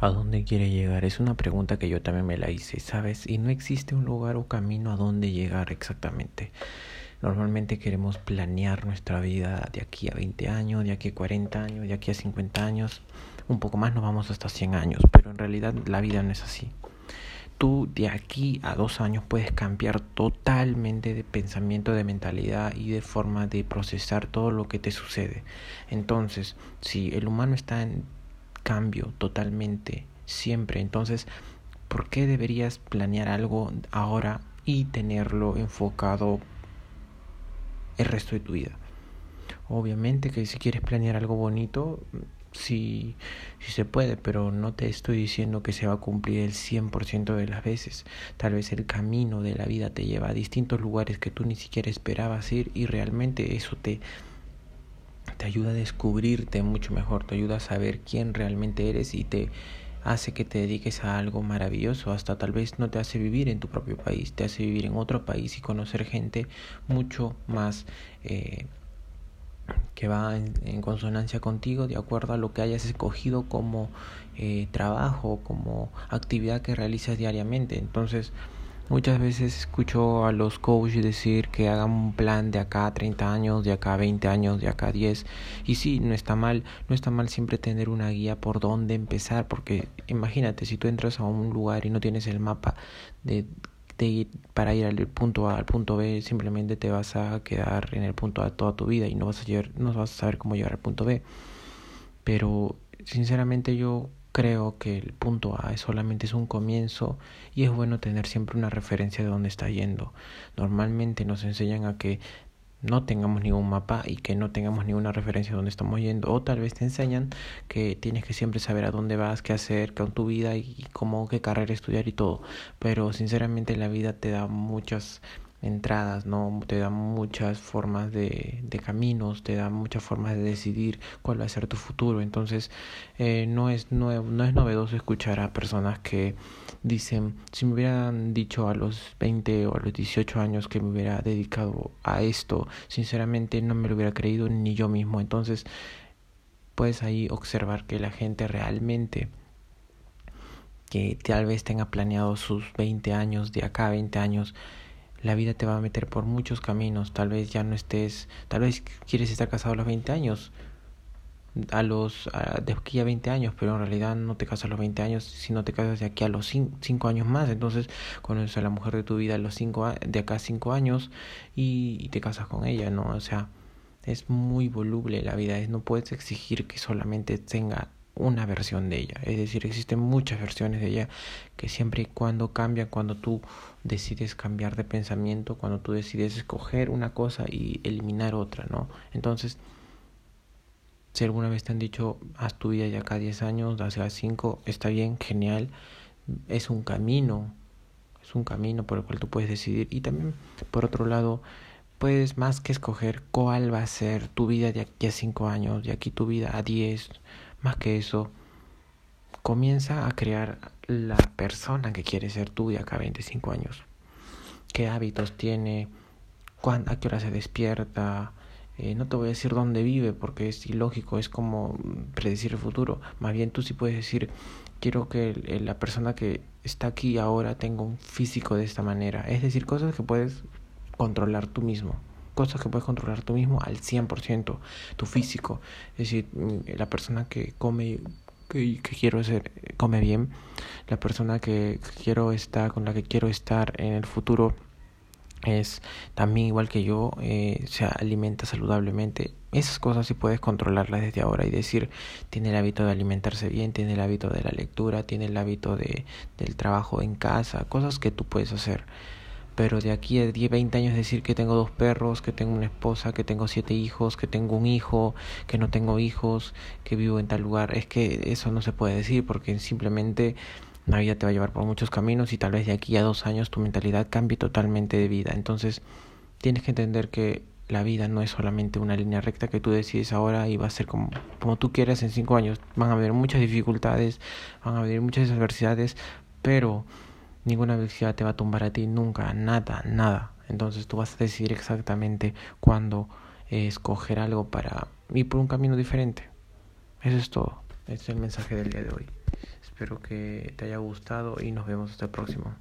¿A dónde quiere llegar? Es una pregunta que yo también me la hice, ¿sabes? Y no existe un lugar o camino a dónde llegar exactamente. Normalmente queremos planear nuestra vida de aquí a 20 años, de aquí a 40 años, de aquí a 50 años. Un poco más nos vamos hasta 100 años, pero en realidad la vida no es así. Tú de aquí a dos años puedes cambiar totalmente de pensamiento, de mentalidad y de forma de procesar todo lo que te sucede. Entonces, si el humano está en cambio totalmente, siempre. Entonces, ¿por qué deberías planear algo ahora y tenerlo enfocado el resto de tu vida? Obviamente que si quieres planear algo bonito, sí, sí se puede, pero no te estoy diciendo que se va a cumplir el 100% de las veces. Tal vez el camino de la vida te lleva a distintos lugares que tú ni siquiera esperabas ir y realmente eso te te ayuda a descubrirte mucho mejor, te ayuda a saber quién realmente eres y te hace que te dediques a algo maravilloso, hasta tal vez no te hace vivir en tu propio país, te hace vivir en otro país y conocer gente mucho más eh, que va en, consonancia contigo de acuerdo a lo que hayas escogido como eh, trabajo, como actividad que realizas diariamente. Entonces, Muchas veces escucho a los coaches decir que hagan un plan de acá a 30 años, de acá a 20 años, de acá a 10. Y sí, no está mal, no está mal siempre tener una guía por dónde empezar, porque imagínate, si tú entras a un lugar y no tienes el mapa de, de ir, para ir al punto A al punto B, simplemente te vas a quedar en el punto A toda tu vida y no vas a, llegar, no vas a saber cómo llegar al punto B. Pero sinceramente yo Creo que el punto A solamente es un comienzo y es bueno tener siempre una referencia de dónde está yendo. Normalmente nos enseñan a que no tengamos ningún mapa y que no tengamos ninguna referencia de dónde estamos yendo. O tal vez te enseñan que tienes que siempre saber a dónde vas, qué hacer con tu vida y cómo, qué carrera estudiar y todo. Pero sinceramente la vida te da muchas entradas, ¿no? Te da muchas formas de, de caminos, te da muchas formas de decidir cuál va a ser tu futuro. Entonces, eh, no, es nuevo, no es novedoso escuchar a personas que dicen, si me hubieran dicho a los 20 o a los 18 años que me hubiera dedicado a esto, sinceramente no me lo hubiera creído ni yo mismo. Entonces, puedes ahí observar que la gente realmente que tal vez tenga planeado sus 20 años, de acá a 20 años, la vida te va a meter por muchos caminos. Tal vez ya no estés, tal vez quieres estar casado a los 20 años, a los, de aquí a 20 años, pero en realidad no te casas a los 20 años, sino te casas de aquí a los 5 años más. Entonces conoces a la mujer de tu vida a los cinco, de acá a 5 años y, y te casas con ella, ¿no? O sea, es muy voluble la vida, es, no puedes exigir que solamente tenga una versión de ella. Es decir, existen muchas versiones de ella que siempre y cuando cambian, cuando tú decides cambiar de pensamiento, cuando tú decides escoger una cosa y eliminar otra, ¿no? Entonces, si alguna vez te han dicho, haz tu vida ya cada 10 años, hace 5, está bien, genial, es un camino, es un camino por el cual tú puedes decidir. Y también, por otro lado, puedes más que escoger cuál va a ser tu vida de aquí a 5 años, de aquí tu vida a 10, más que eso, comienza a crear la persona que quiere ser tú de acá a 25 años. ¿Qué hábitos tiene? ¿A qué hora se despierta? Eh, no te voy a decir dónde vive porque es ilógico, es como predecir el futuro. Más bien tú sí puedes decir, quiero que la persona que está aquí ahora tenga un físico de esta manera. Es decir, cosas que puedes controlar tú mismo cosas que puedes controlar tú mismo al 100%, tu físico. Es decir, mm, la persona que come, que, quiero ser, come bien, la persona que quiero estar, con la que quiero estar en el futuro es también igual que yo, eh, se alimenta saludablemente. Esas cosas sí puedes controlarlas desde ahora y decir, tiene el hábito de alimentarse bien, tiene el hábito de la lectura, tiene el hábito de, del trabajo en casa, cosas que tú puedes hacer pero de aquí a 10, 20 años decir que tengo dos perros, que tengo una esposa, que tengo siete hijos, que tengo un hijo, que no tengo hijos, que vivo en tal lugar, es que eso no se puede decir porque simplemente la vida te va a llevar por muchos caminos y tal vez de aquí a dos años tu mentalidad cambie totalmente de vida. Entonces tienes que entender que la vida no es solamente una línea recta que tú decides ahora y va a ser como, como tú quieras en cinco años. Van a haber muchas dificultades, van a haber muchas adversidades, pero Ninguna velocidad te va a tumbar a ti nunca, nada, nada. Entonces tú vas a decidir exactamente cuándo escoger algo para ir por un camino diferente. Eso es todo. Ese es el mensaje del día de hoy. Espero que te haya gustado y nos vemos hasta el próximo.